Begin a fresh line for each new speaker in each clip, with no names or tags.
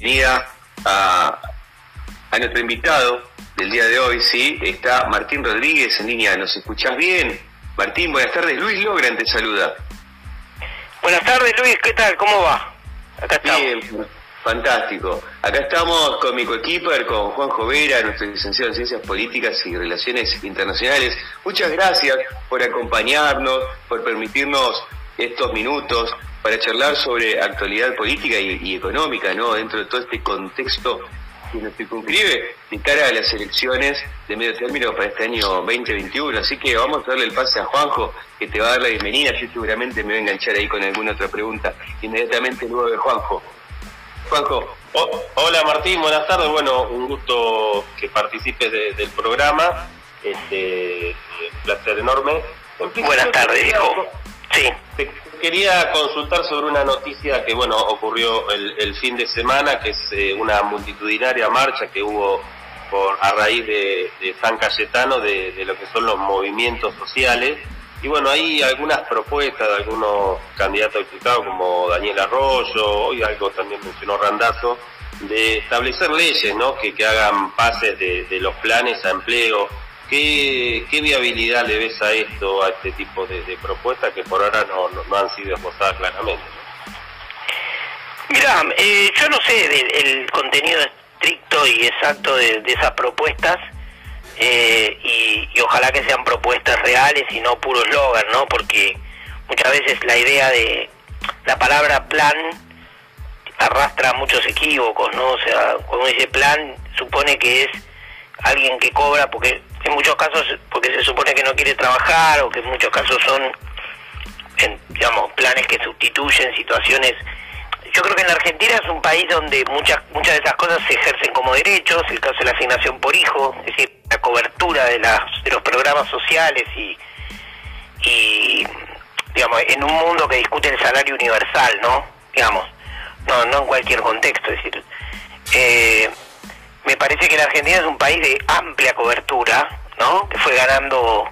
bienvenida a, a nuestro invitado del día de hoy, ¿sí? Está Martín Rodríguez en línea, ¿nos escuchás bien? Martín, buenas tardes, Luis Logran te saluda.
Buenas tardes Luis, ¿qué tal? ¿Cómo va?
Acá estamos. Bien, fantástico. Acá estamos con mi coequiper, con Juan Vera, nuestro licenciado en Ciencias Políticas y Relaciones Internacionales. Muchas gracias por acompañarnos, por permitirnos estos minutos para charlar sobre actualidad política y, económica, ¿no? Dentro de todo este contexto que nos circunscribe de cara a las elecciones de medio término para este año 2021. Así que vamos a darle el pase a Juanjo, que te va a dar la bienvenida. Yo seguramente me voy a enganchar ahí con alguna otra pregunta inmediatamente luego de Juanjo.
Juanjo. hola Martín, buenas tardes. Bueno, un gusto que participes del programa. Este, un placer enorme.
Buenas tardes, hijo. Sí
quería consultar sobre una noticia que, bueno, ocurrió el, fin de semana, que es eh, una multitudinaria marcha que hubo por, a raíz de, San Cayetano de, lo que son los movimientos sociales. Y bueno, hay algunas propuestas de algunos candidatos diputados como Daniel Arroyo, hoy algo también mencionó Randazo, de establecer leyes ¿no? que, hagan pases de los planes a empleo ¿Qué, viabilidad le ves a esto, a este tipo de, propuestas que por ahora no, han sido esbozadas claramente?
Mira, eh, yo no sé del contenido estricto y exacto de, esas propuestas eh, y, ojalá que sean propuestas reales y no puro eslogan, ¿no? Porque muchas veces la idea de la palabra plan arrastra muchos equívocos, ¿no? O sea, cuando dice plan supone que es alguien que cobra porque en muchos casos porque se supone que no quiere trabajar o que en muchos casos son digamos planes que sustituyen situaciones. Yo creo que en la Argentina es un país donde muchas muchas de esas cosas se ejercen como derechos el caso de la asignación por hijo es decir la cobertura de las de los programas sociales y y digamos en un mundo que discute el salario universal no digamos no no en cualquier contexto es decir eh, me parece que la Argentina es un país de amplia cobertura, ¿no? Que fue ganando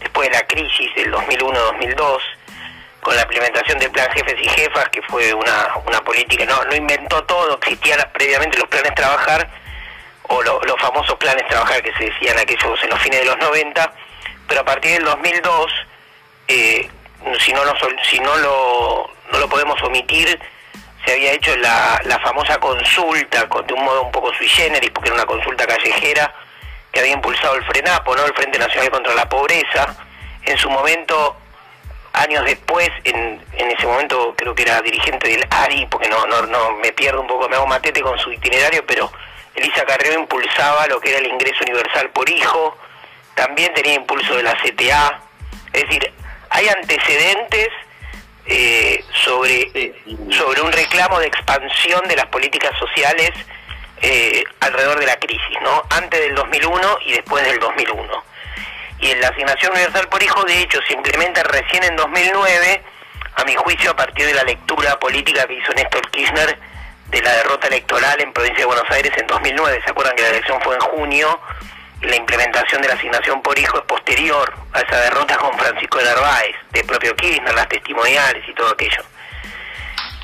después de la crisis del 2001-2002 con la implementación del plan jefes y jefas, que fue una, una política, no, no inventó todo, existían previamente los planes trabajar, o los famosos planes trabajar que se decían aquellos en los fines de los 90, pero a partir del 2002, eh, si no, lo, si no lo, no lo podemos omitir, se había hecho la, la famosa consulta de un modo un poco sui generis, porque era una consulta callejera que había impulsado el FRENAPO, ¿no? el Frente Nacional contra la Pobreza. En su momento, años después, en, en ese momento creo que era dirigente del ARI, porque no, no, no me pierdo un poco, me hago matete con su itinerario, pero Elisa Carrió impulsaba lo que era el ingreso universal por hijo, también tenía impulso de la CTA, es decir, hay antecedentes eh, sobre, sobre un reclamo de expansión de las políticas sociales eh, alrededor de la crisis, ¿no? Antes del 2001 y después del 2001. Y en la asignación universal por hijo, de hecho, se implementa recién en 2009, a mi juicio, a partir de la lectura política que hizo Néstor Kirchner de la derrota electoral en provincia de Buenos Aires en 2009. ¿Se acuerdan que la elección fue en junio? la implementación de la asignación por hijo es posterior a esa derrota con Francisco de Narváez, de propio Kirchner, las testimoniales y todo aquello.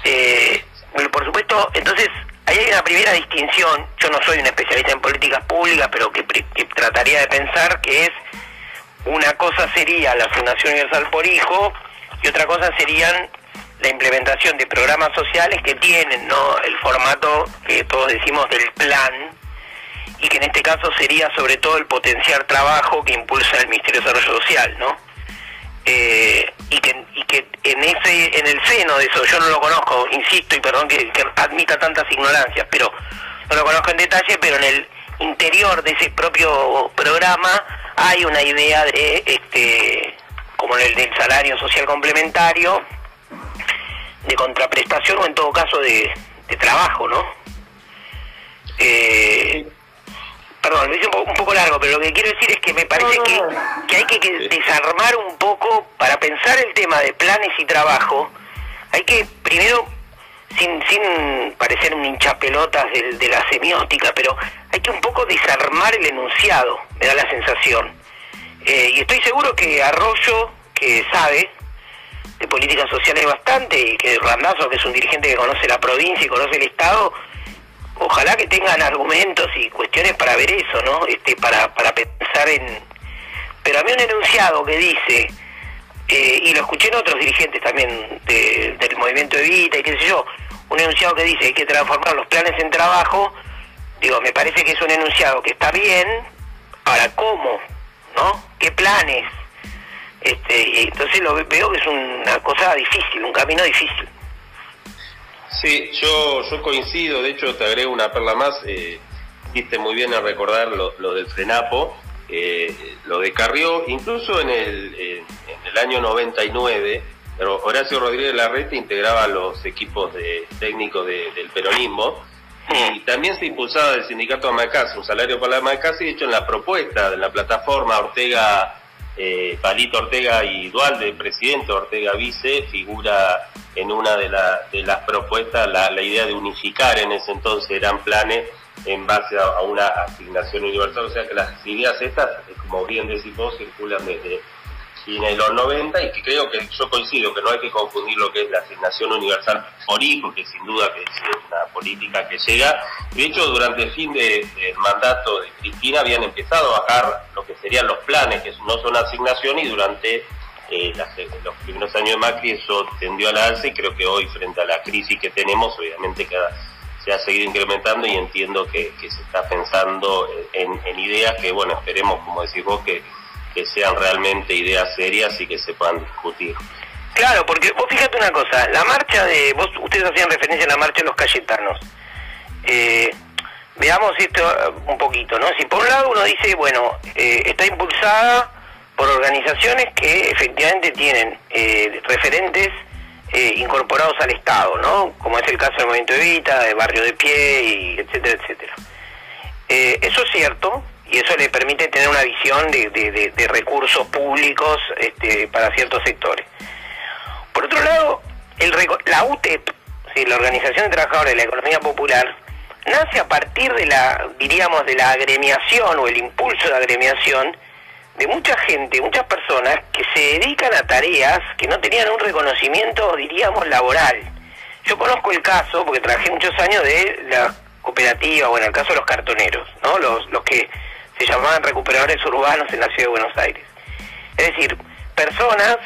Eh, por supuesto, entonces, ahí hay una primera distinción, yo no soy un especialista en políticas públicas, pero que, trataría de pensar que es, una cosa sería la asignación universal por hijo y otra cosa serían la implementación de programas sociales que tienen ¿no? el formato que todos decimos del plan, y que en este caso sería sobre todo el potenciar trabajo que impulsa el Ministerio de Desarrollo Social, ¿no? Eh, y, que, y que en ese en el seno de eso, yo no lo conozco, insisto y perdón que, admita tantas ignorancias, pero no lo conozco en detalle, pero en el interior de ese propio programa hay una idea de, este como el del salario social complementario, de contraprestación o en todo caso de, de trabajo, ¿no? Eh, perdón, lo hice un poco, largo, pero lo que quiero decir es que me parece que, que hay que, desarmar un poco, para pensar el tema de planes y trabajo, hay que primero, sin, sin parecer un hinchapelotas de, de la semiótica, pero hay que un poco desarmar el enunciado, me da la sensación. Eh, y estoy seguro que Arroyo, que sabe de políticas sociales bastante, y que Randazo, que es un dirigente que conoce la provincia y conoce el Estado, ojalá que tengan argumentos y cuestiones para ver eso, ¿no? Este, para, para pensar en... Pero a mí un enunciado que dice, eh, y lo escuché en otros dirigentes también del movimiento Evita y qué sé yo, un enunciado que dice hay que transformar los planes en trabajo, digo, me parece que es un enunciado que está bien, ahora cómo, ¿no? ¿Qué planes? Este, y entonces lo veo que es una cosa difícil, un camino difícil.
Sí, yo, yo coincido, de hecho te agrego una perla más, eh, muy bien a recordar lo, lo del Frenapo, eh, lo de Carrió, incluso en el, en, el año 99, Horacio Rodríguez Larrete integraba los equipos de técnicos del peronismo, y también se impulsaba el sindicato Amacasa, un salario para la Amacasa, y de hecho en la propuesta de la plataforma Ortega eh, Palito Ortega y Dualde, presidente, Ortega vice, figura en una de, de las propuestas la, idea de unificar en ese entonces eran planes en base a, una asignación universal, o sea que las ideas estas, como bien decís vos, circulan desde en los 90 y que creo que yo coincido que no hay que confundir lo que es la asignación universal por hijo, que sin duda que es una política que llega. De hecho, durante el fin del mandato de Cristina habían empezado a bajar lo que serían los planes, que no son asignación, y durante eh, los primeros años de Macri eso tendió a la alza y creo que hoy frente a la crisis que tenemos, obviamente que se ha seguido incrementando y entiendo que, se está pensando en, en ideas que, bueno, esperemos, como decís vos, que que sean realmente ideas serias y que se puedan discutir.
Claro, porque vos fíjate una cosa, la marcha de, vos, ustedes hacían referencia a la marcha de los Cayetanos. Eh, veamos esto un poquito, ¿no? Si por un lado uno dice, bueno, eh, está impulsada por organizaciones que efectivamente tienen eh, referentes incorporados al Estado, ¿no? Como es el caso del Movimiento Evita, de Barrio de Pie, y etcétera, etcétera. eso es cierto, y eso le permite tener una visión de, recursos públicos este, para ciertos sectores. Por otro lado, el, la UTEP, la Organización de Trabajadores de la Economía Popular, nace a partir de la, diríamos, de la agremiación o el impulso de agremiación de mucha gente, muchas personas que se dedican a tareas que no tenían un reconocimiento, diríamos, laboral. Yo conozco el caso, porque trabajé muchos años de la cooperativa, o en el caso de los cartoneros, ¿no? Los, los que se llamaban recuperadores urbanos en la ciudad de Buenos Aires. Es decir, personas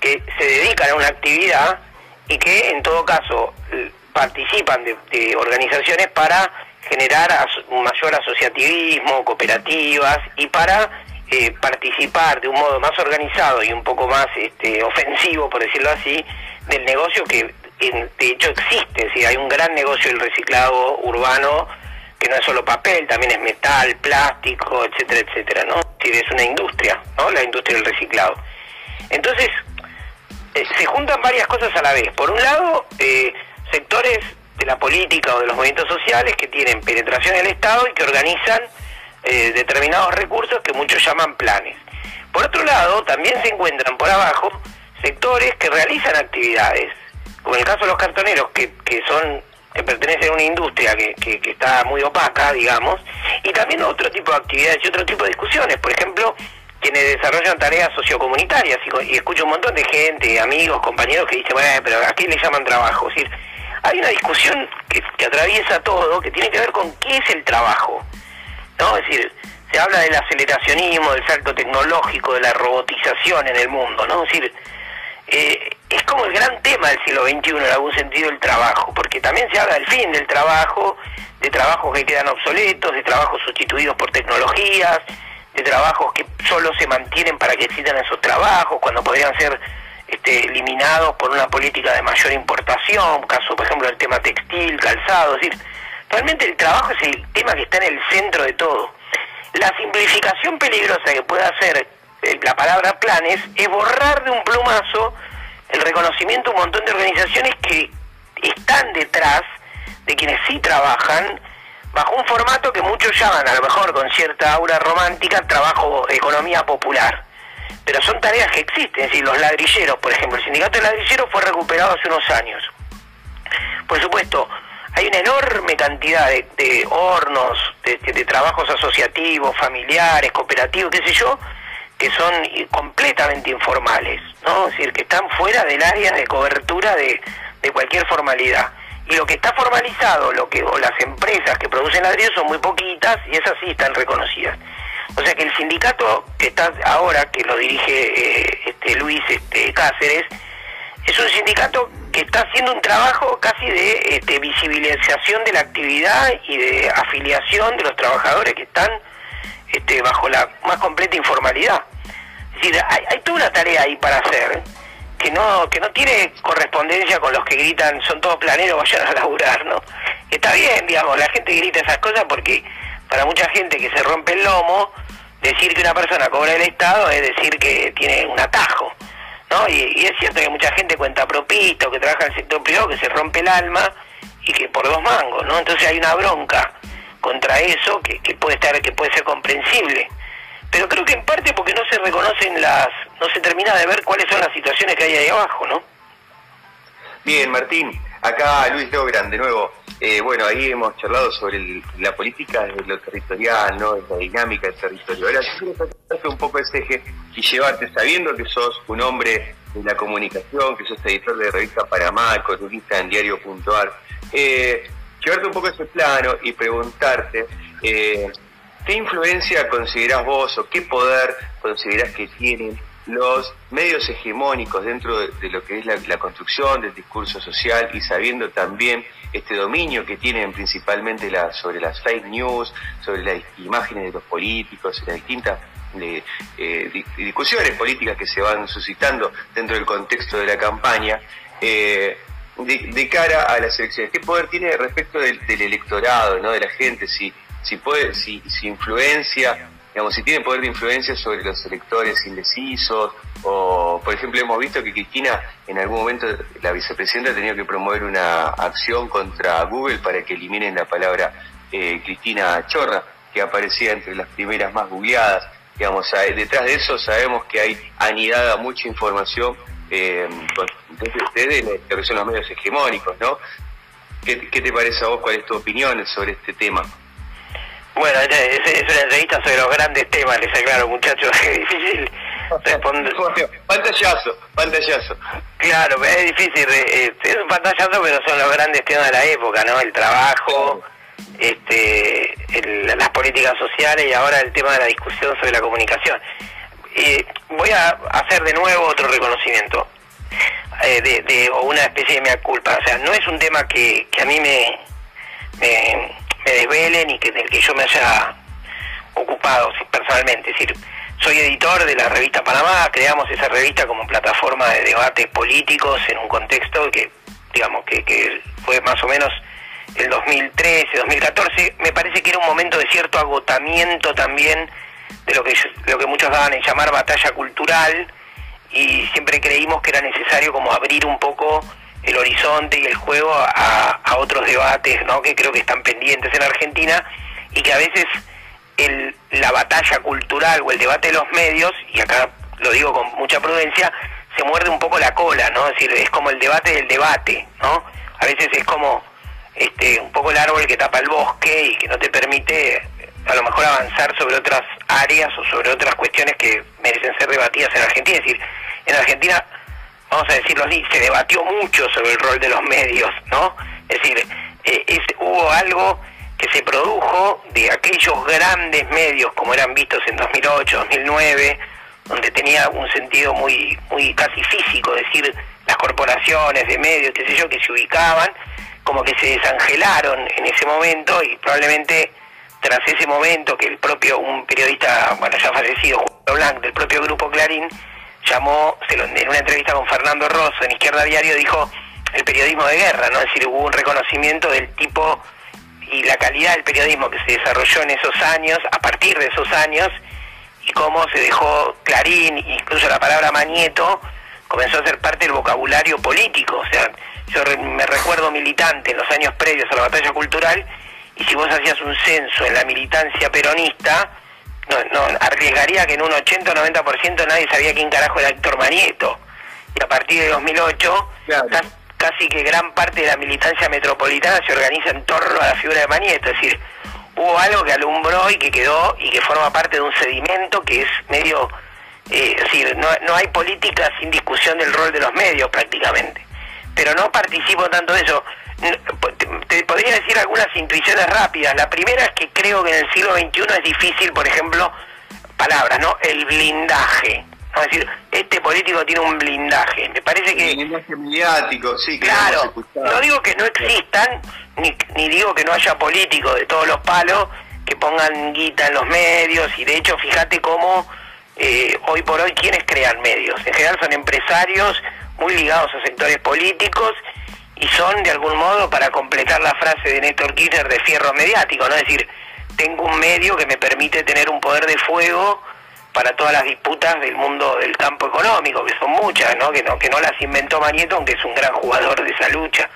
que se dedican a una actividad y que en todo caso participan de, organizaciones para generar un mayor asociativismo, cooperativas y para eh, participar de un modo más organizado y un poco más este, ofensivo, por decirlo así, del negocio que de hecho existe, si hay un gran negocio del reciclado urbano que no es solo papel, también es metal, plástico, etcétera, etcétera, ¿no? Es una industria, ¿no? La industria del reciclado. Entonces, eh, se juntan varias cosas a la vez. Por un lado, eh, sectores de la política o de los movimientos sociales que tienen penetración en el Estado y que organizan eh, determinados recursos que muchos llaman planes. Por otro lado, también se encuentran por abajo sectores que realizan actividades, como en el caso de los cartoneros, que, que son que pertenece a una industria que, que, está muy opaca, digamos, y también otro tipo de actividades y otro tipo de discusiones. Por ejemplo, quienes desarrollan tareas sociocomunitarias y, y escucho un montón de gente, amigos, compañeros que dicen, bueno, pero ¿a qué le llaman trabajo? Es decir, hay una discusión que, que atraviesa todo, que tiene que ver con qué es el trabajo. ¿no? Es decir, se habla del aceleracionismo, del salto tecnológico, de la robotización en el mundo, ¿no? Es decir, eh, es como el gran tema del siglo XXI en algún sentido el trabajo, porque también se habla del fin del trabajo, de trabajos que quedan obsoletos, de trabajos sustituidos por tecnologías, de trabajos que solo se mantienen para que existan esos trabajos, cuando podrían ser este, eliminados por una política de mayor importación, caso por ejemplo del tema textil, calzado, es decir, realmente el trabajo es el tema que está en el centro de todo. La simplificación peligrosa que puede hacer eh, la palabra planes, es borrar de un plumazo el reconocimiento de un montón de organizaciones que están detrás de quienes sí trabajan bajo un formato que muchos llaman, a lo mejor con cierta aura romántica, trabajo, economía popular. Pero son tareas que existen, es decir, los ladrilleros, por ejemplo, el sindicato de ladrilleros fue recuperado hace unos años. Por supuesto, hay una enorme cantidad de, hornos, de, de, trabajos asociativos, familiares, cooperativos, qué sé yo, que son completamente informales, ¿no? Es decir, que están fuera del área de cobertura de, cualquier formalidad. y lo que está formalizado, lo que o las empresas que producen ladrillos son muy poquitas y esas sí están reconocidas. O sea que el sindicato que está ahora, que lo dirige eh, este Luis este, Cáceres, es un sindicato que está haciendo un trabajo casi de este, visibilización de la actividad y de afiliación de los trabajadores que están este, bajo la más completa informalidad. Es decir, hay, hay toda una tarea ahí para hacer que no que no tiene correspondencia con los que gritan son todos planeros, vayan a laburar, ¿no? Está bien, digamos, la gente grita esas cosas porque para mucha gente que se rompe el lomo, decir que una persona cobra el Estado es decir que tiene un atajo, ¿no? Y, es cierto que mucha gente cuenta propito, que trabaja en el sector privado, que se rompe el alma y que por dos mangos, ¿no? Entonces hay una bronca contra eso que, que puede estar que puede ser comprensible pero creo que en parte porque no se reconocen las, no se termina de ver cuáles son las situaciones que hay ahí abajo, ¿no?
Bien, Martín, acá Luis Logran, de nuevo. Eh, bueno, ahí hemos charlado sobre la política de lo territorial, ¿no? la dinámica del territorio. Ahora, quiero tratarte un poco ese eje y llevarte, sabiendo que sos un hombre de la comunicación, que sos editor de revista Panamá, columnista en diario.ar, eh, llevarte un poco ese plano y preguntarte eh, ¿Qué influencia considerás vos o qué poder considerás que tienen los medios hegemónicos dentro de, lo que es la, construcción del discurso social y sabiendo también este dominio que tienen principalmente sobre las fake news, sobre las imágenes de los políticos, las distintas eh, discusiones políticas que se van suscitando dentro del contexto de la campaña, eh, de, cara a las elecciones. ¿Qué poder tiene respecto del, del electorado, ¿no? de la gente? Si si puede, si, si influencia, digamos, si tiene poder de influencia sobre los electores indecisos, o por ejemplo hemos visto que Cristina en algún momento, la vicepresidenta ha tenido que promover una acción contra Google para que eliminen la palabra eh, Cristina Chorra, que aparecía entre las primeras más googleadas. Digamos, detrás de eso sabemos que hay anidada mucha información eh, desde, lo que son los medios hegemónicos, ¿no? ¿Qué, ¿Qué te parece a vos? ¿Cuál es tu opinión sobre este tema?
Bueno, es, es, una entrevista sobre los grandes temas, les aclaro, muchachos, es difícil responder.
pantallazo, pantallazo.
Claro, es difícil, eh, es un pantallazo, pero son los grandes temas de la época, ¿no? El trabajo, este, las políticas sociales y ahora el tema de la discusión sobre la comunicación. Eh, voy a hacer de nuevo otro reconocimiento, eh, de, de, o una especie de mea culpa. O sea, no es un tema que, que a mí me, me desvelen y que del que yo me haya ocupado personalmente. Es decir, soy editor de la revista Panamá, creamos esa revista como plataforma de debates políticos en un contexto que, digamos, que, que fue más o menos el 2013, 2014. Me parece que era un momento de cierto agotamiento también de lo que, lo que muchos daban en llamar batalla cultural y siempre creímos que era necesario como abrir un poco el horizonte y el juego a, otros debates ¿no? que creo que están pendientes en Argentina y que a veces el, la batalla cultural o el debate de los medios, y acá lo digo con mucha prudencia, se muerde un poco la cola, ¿no? Es decir, es como el debate del debate, ¿no? A veces es como este un poco el árbol que tapa el bosque y que no te permite a lo mejor avanzar sobre otras áreas o sobre otras cuestiones que merecen ser debatidas en Argentina. Es decir, en Argentina vamos a decirlo así, se debatió mucho sobre el rol de los medios, ¿no? Es decir, eh, hubo algo que se produjo de aquellos grandes medios como eran vistos en 2008, 2009, donde tenía un sentido muy, muy casi físico, es decir, las corporaciones de medios, qué sé yo, que se ubicaban, como que se desangelaron en ese momento y probablemente tras ese momento que el propio, un periodista, bueno, ya fallecido, Julio Blanc, del propio grupo Clarín, llamó, en una entrevista con Fernando Rosso en Izquierda Diario, dijo el periodismo de guerra, ¿no? Es decir, hubo un reconocimiento del tipo y la calidad del periodismo que se desarrolló en esos años, a partir de esos años, y cómo se dejó Clarín, incluso la palabra manieto, comenzó a ser parte del vocabulario político. O sea, yo me recuerdo militante en los años previos a la batalla cultural, y si vos hacías un censo en la militancia peronista, no, no arriesgaría que en un 80 o 90% nadie sabía quién carajo era Héctor Manieto. Y a partir de 2008, casi que gran parte de la militancia metropolitana se organiza en torno a la figura de Manieto. Es decir, hubo algo que alumbró y que quedó y que forma parte de un sedimento que es medio... Eh, es decir, no, no hay política sin discusión del rol de los medios prácticamente. Pero no participo tanto de eso. Te, podría decir algunas intuiciones rápidas. La primera es que creo que en el siglo XXI es difícil, por ejemplo, palabras, ¿no? El blindaje. Es decir, este político tiene un blindaje. Me parece que...
blindaje mediático, sí,
Claro, no digo que no existan, ni, ni digo que no haya políticos de todos los palos que pongan guita en los medios, y de hecho, fíjate cómo eh, hoy por hoy, ¿quiénes crean medios? En general son empresarios muy ligados a sectores políticos y son de algún modo para completar la frase de Néstor Kirchner de fierro mediático, ¿no? Es decir, tengo un medio que me permite tener un poder de fuego para todas las disputas del mundo del campo económico, que son muchas, ¿no? Que no, que no las inventó Manieto, aunque es un gran jugador de esa lucha.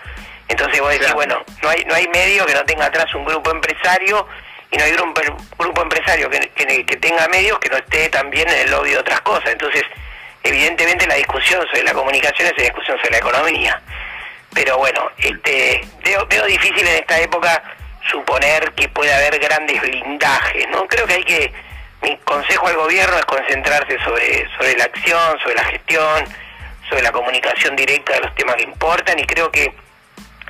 Entonces vos decís, bueno, no hay, no hay medio que no tenga atrás un grupo empresario y no hay un grupo empresario que, que, que tenga medios que no esté también en el lobby de otras cosas. Entonces, evidentemente la discusión sobre la comunicación es una discusión sobre la economía pero bueno, este, veo, veo difícil en esta época suponer que puede haber grandes blindajes, ¿no? Creo que hay que, mi consejo al gobierno es concentrarse sobre, sobre la acción, sobre la gestión, sobre la comunicación directa de los temas que importan y creo que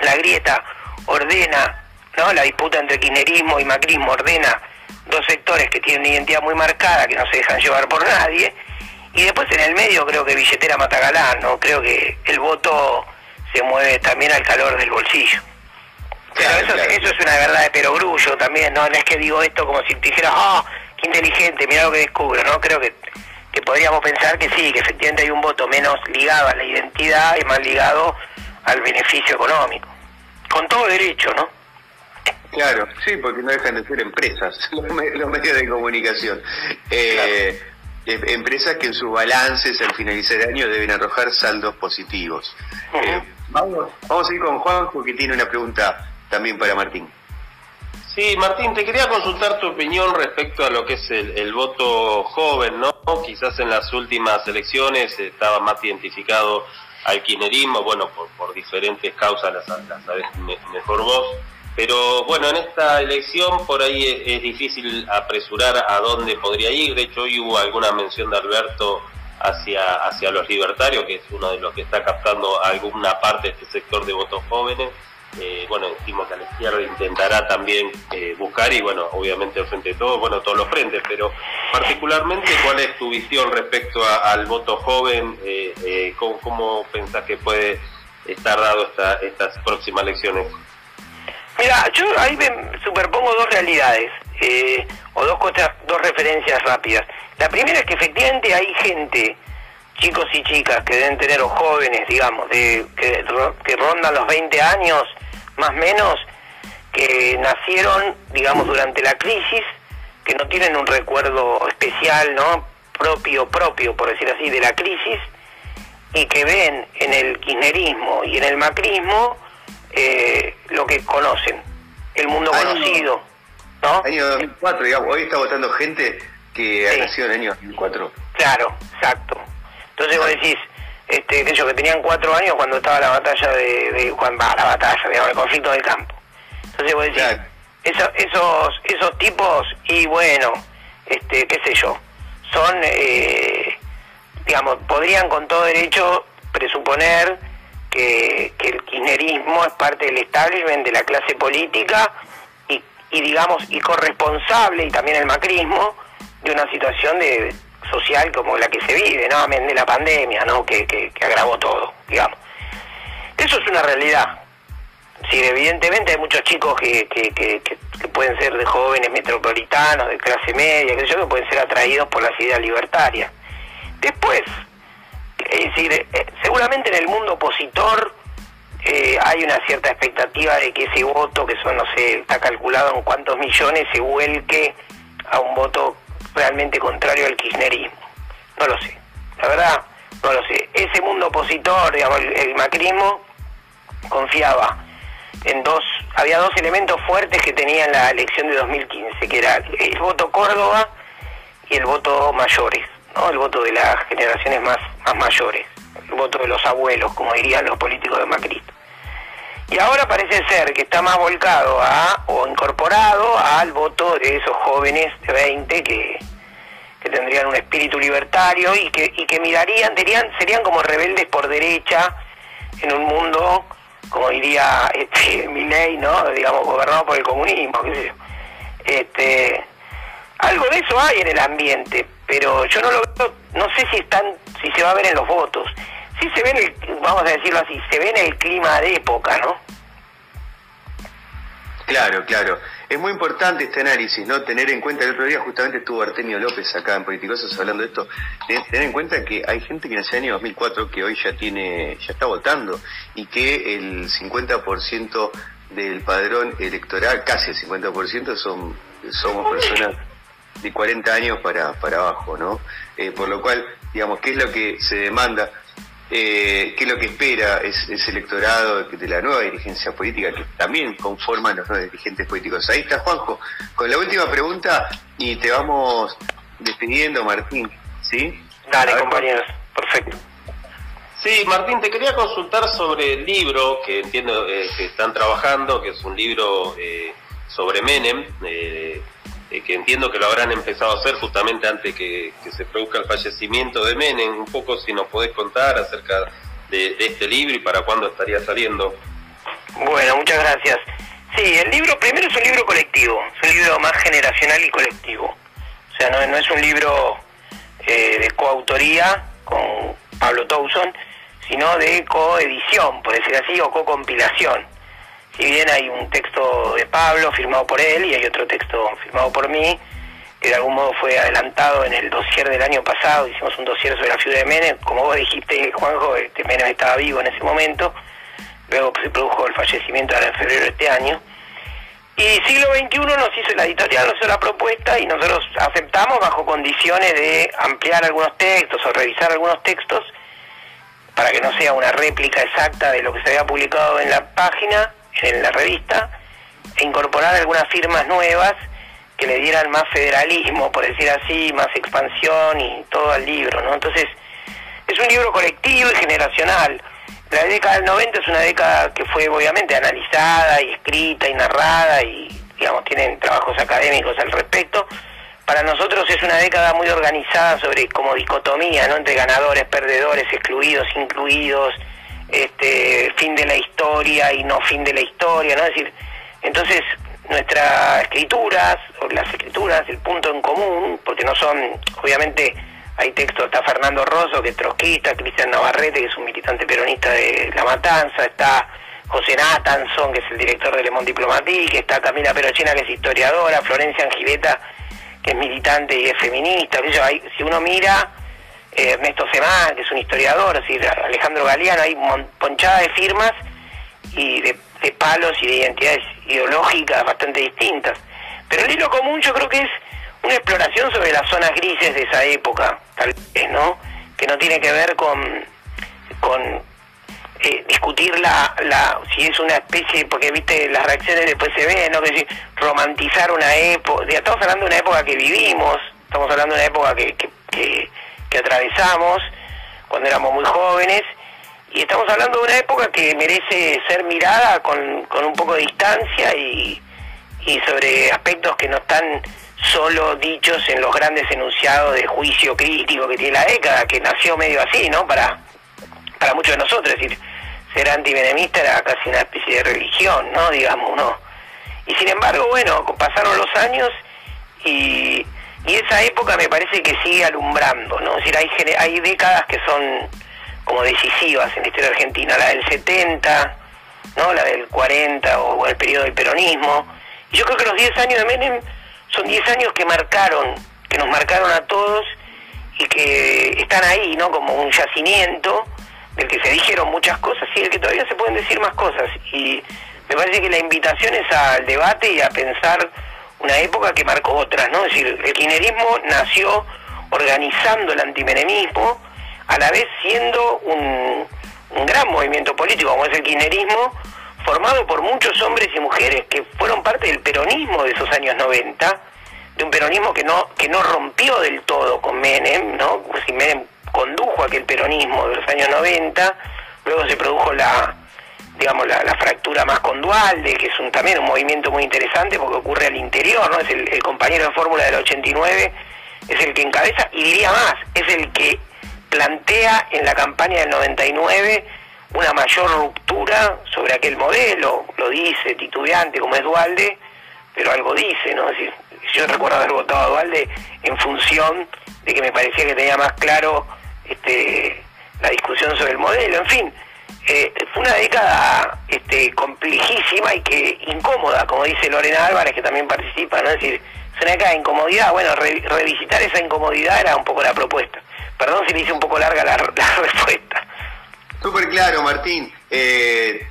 la grieta ordena, ¿no? La disputa entre kirchnerismo y macrismo ordena dos sectores que tienen una identidad muy marcada, que no se dejan llevar por nadie, y después en el medio creo que billetera mata galán, ¿no? Creo que el voto se mueve también al calor del bolsillo. Pero eso, eso es una verdad de perogrullo también, ¿no? No es que digo esto como si te dijera, ah, qué inteligente, mira lo que descubro, ¿no? Creo que, que podríamos pensar que sí, que efectivamente hay un voto menos ligado a la identidad y más ligado al beneficio económico. Con todo derecho, ¿no?
Claro, sí, porque no dejan de ser empresas los, medios de comunicación. Eh, em, empresas que en sus balances al finalizar el año deben arrojar saldos positivos. Vamos, a ir con Juan porque tiene una pregunta también para Martín.
Sí, Martín, te quería consultar tu opinión respecto a lo que es el, voto joven, ¿no? Quizás en las últimas elecciones estaba más identificado al kirchnerismo, bueno, por, diferentes causas las, sabes mejor vos, pero bueno, en esta elección por ahí es, es, difícil apresurar a dónde podría ir, de hecho hoy hubo alguna mención de Alberto hacia, hacia los libertarios, que es uno de los que está captando alguna parte de este sector de votos jóvenes. Eh, bueno, decimos que a la izquierda intentará también eh, buscar y bueno, obviamente frente de todo, bueno, todos los frentes, pero particularmente, ¿cuál es tu visión respecto al voto joven? Eh, ¿cómo, ¿cómo, pensás que puede estar dado esta, estas próximas elecciones?
Mira, yo ahí me superpongo dos realidades, o dos cosas, dos referencias rápidas. La primera es que efectivamente hay gente, chicos y chicas, que deben tener, o jóvenes, digamos, de, que, rondan los 20 años, más o menos, que nacieron, digamos, durante la crisis, que no tienen un recuerdo especial, ¿no? Propio, propio, por decir así, de la crisis, y que ven en el kirchnerismo y en el macrismo eh, que conocen, el mundo conocido, ¿no?
Año 2004, digamos, hoy está votando gente que ha nacido en el año 2004.
Claro, exacto. Entonces vos decís, este, que que tenían cuatro años cuando estaba la batalla de, de cuando va la batalla, digamos, el conflicto del campo. Entonces vos decís, esos, esos tipos, y bueno, este, qué sé yo, son, eh, digamos, podrían con todo derecho presuponer que, el kirchnerismo es parte del establishment de la clase política y, digamos, y corresponsable, y también el macrismo, de una situación de social como la que se vive, ¿no? de la pandemia, ¿no? Que, agravó todo, digamos. Eso es una realidad. Sí, evidentemente hay muchos chicos que, pueden ser de jóvenes metropolitanos, de clase media, que, yo, que pueden ser atraídos por las ideas libertarias. Después, es decir, eh, seguramente en el mundo opositor eh, hay una cierta expectativa de que ese voto, que son, no sé, está calculado en cuántos millones, se vuelque a un voto realmente contrario al kirchnerismo. No lo sé. La verdad, no lo sé. Ese mundo opositor, digamos, el, macrismo, confiaba en dos, había dos elementos fuertes que tenía en la elección de 2015, que era el voto Córdoba y el voto mayores, ¿no? El voto de las generaciones más, más mayores, el voto de los abuelos, como dirían los políticos de Macri. Y ahora parece ser que está más volcado a, o incorporado al voto de esos jóvenes de 20 que, que tendrían un espíritu libertario y que, y que mirarían, serían, serían como rebeldes por derecha en un mundo como diría este, ley ¿no? Digamos, gobernado por el comunismo, qué sé yo. Este, algo de eso hay en el ambiente, pero yo no lo veo, no sé si están, si se va a ver en los votos. Sí se ve en el, vamos a decirlo así, se ve en el clima de época, ¿no?
Claro, claro. Es muy importante este análisis, ¿no? Tener en cuenta, el otro día justamente estuvo Artemio López acá en Politicosos hablando de esto, tener en cuenta que hay gente que nació en el año 2004 que hoy ya tiene, ya está votando y que el 50% del padrón electoral, casi el 50% son, somos personas de 40 años para, para abajo, ¿no? Eh, por lo cual, digamos, ¿qué es lo que se demanda? eh, qué es lo que espera ese, electorado de la nueva dirigencia política que también conforman los nuevos dirigentes políticos. Ahí está Juanjo, con la última pregunta y te vamos despidiendo, Martín, ¿sí?
Dale, compañeros, perfecto.
Sí, Martín, te quería consultar sobre el libro que entiendo eh, que están trabajando, que es un libro eh, sobre Menem, eh, eh, que entiendo que lo habrán empezado a hacer justamente antes que, se produzca el fallecimiento de Menem. Un poco si nos podés contar acerca de, este libro y para cuándo estaría saliendo.
Bueno, muchas gracias. Sí, el libro primero es un libro colectivo, es un libro más generacional y colectivo. O sea, no, es un libro eh, de coautoría con Pablo Towson, sino de coedición, por decir así, o co-compilación si bien hay un texto de Pablo firmado por él y hay otro texto firmado por mí, que de algún modo fue adelantado en el dossier del año pasado, hicimos un dossier sobre la ciudad de Menem, como vos dijiste, Juanjo, este Menem estaba vivo en ese momento, luego se produjo el fallecimiento ahora en febrero de este año, y siglo XXI nos hizo la editorial, nos hizo la propuesta y nosotros aceptamos bajo condiciones de ampliar algunos textos o revisar algunos textos para que no sea una réplica exacta de lo que se había publicado en la página, en la revista e incorporar algunas firmas nuevas que le dieran más federalismo, por decir así, más expansión y todo al libro, ¿no? Entonces, es un libro colectivo y generacional. La década del 90 es una década que fue obviamente analizada y escrita y narrada y, digamos, tienen trabajos académicos al respecto. Para nosotros es una década muy organizada sobre como dicotomía, ¿no? Entre ganadores, perdedores, excluidos, incluidos, este, fin de la historia y no fin de la historia, ¿no? Es decir, entonces nuestras escrituras, las escrituras, el punto en común, porque no son, obviamente, hay textos, está Fernando Rosso, que es trotskista, Cristian Navarrete, que es un militante peronista de La Matanza, está José Natanson, que es el director de Le Monde Diplomatique, está Camila Perochina, que es historiadora, Florencia Angiveta, que es militante y es feminista, si uno mira eh, Ernesto Semán, que es un historiador, así, Alejandro Galeano, hay ponchada de firmas y de, palos y de identidades ideológicas bastante distintas. Pero el hilo común yo creo que es una exploración sobre las zonas grises de esa época, tal vez, ¿no? Que no tiene que ver con, con eh, discutir la, la, si es una especie, porque viste las reacciones después se ven, ¿no? Que decir, romantizar una época, estamos hablando de una época que vivimos, estamos hablando de una época que, que que atravesamos cuando éramos muy jóvenes y estamos hablando de una época que merece ser mirada con, con un poco de distancia y, y sobre aspectos que no están solo dichos en los grandes enunciados de juicio crítico que tiene la década, que nació medio así, ¿no? Para, para muchos de nosotros, es decir, ser antivenemista era casi una especie de religión, ¿no? Digamos, ¿no? Y sin embargo, bueno, pasaron los años y y esa época me parece que sigue alumbrando, ¿no? Es decir, hay, hay décadas que son como decisivas en la historia argentina, la del 70, ¿no? La del 40 o, el periodo del peronismo. Y yo creo que los 10 años de Menem son 10 años que marcaron, que nos marcaron a todos y que están ahí, ¿no? Como un yacimiento del que se dijeron muchas cosas y del que todavía se pueden decir más cosas. Y me parece que la invitación es al debate y a pensar una época que marcó otras, ¿no? Es decir, el kirchnerismo nació organizando el antimenemismo, a la vez siendo un, un gran movimiento político como es el kirchnerismo, formado por muchos hombres y mujeres que fueron parte del peronismo de esos años 90, de un peronismo que no que no rompió del todo con Menem, ¿no? Si Menem condujo aquel peronismo de los años 90, luego se produjo la digamos, la, fractura más condual, de que es un, también un movimiento muy interesante porque ocurre al interior, ¿no? Es el, compañero de fórmula del 89, es el que encabeza, y diría más, es el que plantea en la campaña del 99 una mayor ruptura sobre aquel modelo, lo dice titubeante como es Dualde, pero algo dice, ¿no? Es decir, yo recuerdo haber votado a Dualde en función de que me parecía que tenía más claro este, la discusión sobre el modelo, en fin, eh, fue una década este, complejísima y que incómoda, como dice Lorena Álvarez, que también participa, ¿no? Es decir, es una década de incomodidad, bueno, revisitar esa incomodidad era un poco la propuesta. Perdón si le hice un poco larga la, respuesta.
Súper claro, Martín. Eh,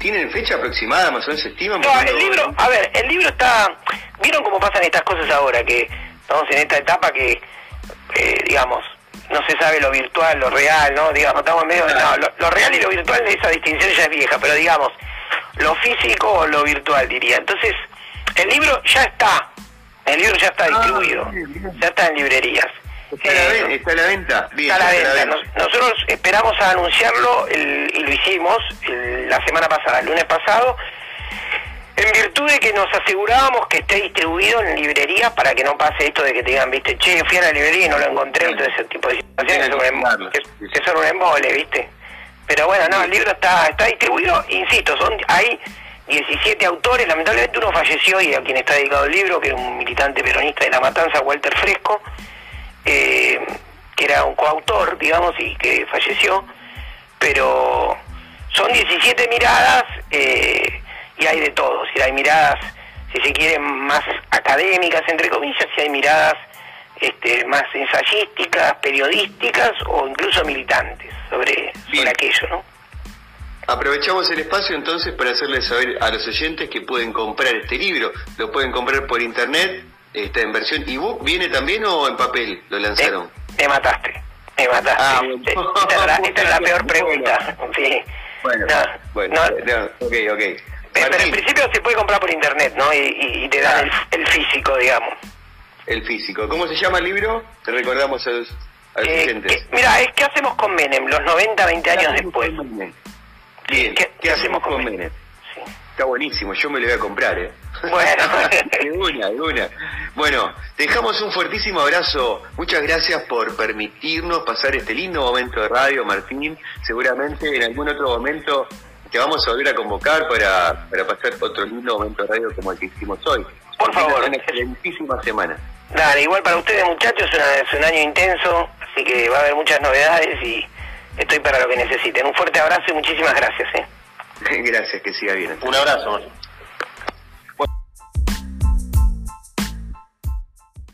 ¿Tienen fecha aproximada, más o menos se estiman?
No, el libro, a ver, el libro está... ¿Vieron cómo pasan estas cosas ahora? Que estamos en esta etapa que, eh, digamos, no se sabe lo virtual, lo real, ¿no? Digamos, estamos en medio de... No, lo, real y lo virtual, esa distinción ya es vieja, pero digamos, lo físico o lo virtual, diría. Entonces, el libro ya está, el libro ya está ah, distribuido, ya está en librerías.
Está, a la, venta.
está a la venta. nosotros esperamos a anunciarlo y lo hicimos la semana pasada, el lunes pasado, en virtud de que nos asegurábamos que esté distribuido en librerías para que no pase esto de que te digan, viste, che, fui a la librería y no lo encontré, todo ese tipo de situaciones que, son un embole, viste. Pero bueno, no, el libro está está distribuido, insisto, son hay 17 autores, lamentablemente uno falleció y a quien está dedicado el libro, que era un militante peronista de La Matanza, Walter Fresco, eh, que era un coautor, digamos, y que falleció, pero son 17 miradas, eh, y hay de todo, si hay miradas, si se quieren, más académicas, entre comillas, si hay miradas este, más ensayísticas, periodísticas o incluso militantes sobre, sobre aquello, ¿no?
Aprovechamos el espacio entonces para hacerles saber a los oyentes que pueden comprar este libro. Lo pueden comprar por internet, está en versión ebook. ¿Viene también o en papel lo lanzaron?
me mataste, me mataste. Ah, esta, es la, peor pregunta. Sí.
Bueno, bueno, ok, ok.
Pero en principio se puede comprar por internet, ¿no? Y, te dan ah. el, físico, digamos.
El físico. ¿Cómo se llama el libro? Te recordamos a los, a eh,
mira, es ¿qué hacemos con Menem los 90, 20 años después?
Bien, ¿qué, hacemos con Menem? Está buenísimo, yo me lo voy a comprar, ¿eh?
Bueno.
de una, de una. Bueno, dejamos un fuertísimo abrazo. Muchas gracias por permitirnos pasar este lindo momento de radio, Martín. Seguramente en algún otro momento te vamos a volver a convocar para, para pasar otro lindo momento de radio como el que hicimos hoy.
Por favor.
Una excelentísima semana.
Dale, igual para ustedes muchachos es, un año intenso, así que va a haber muchas novedades y estoy para lo que necesiten. Un fuerte abrazo y muchísimas gracias. ¿eh?
gracias, que siga bien.
Un abrazo,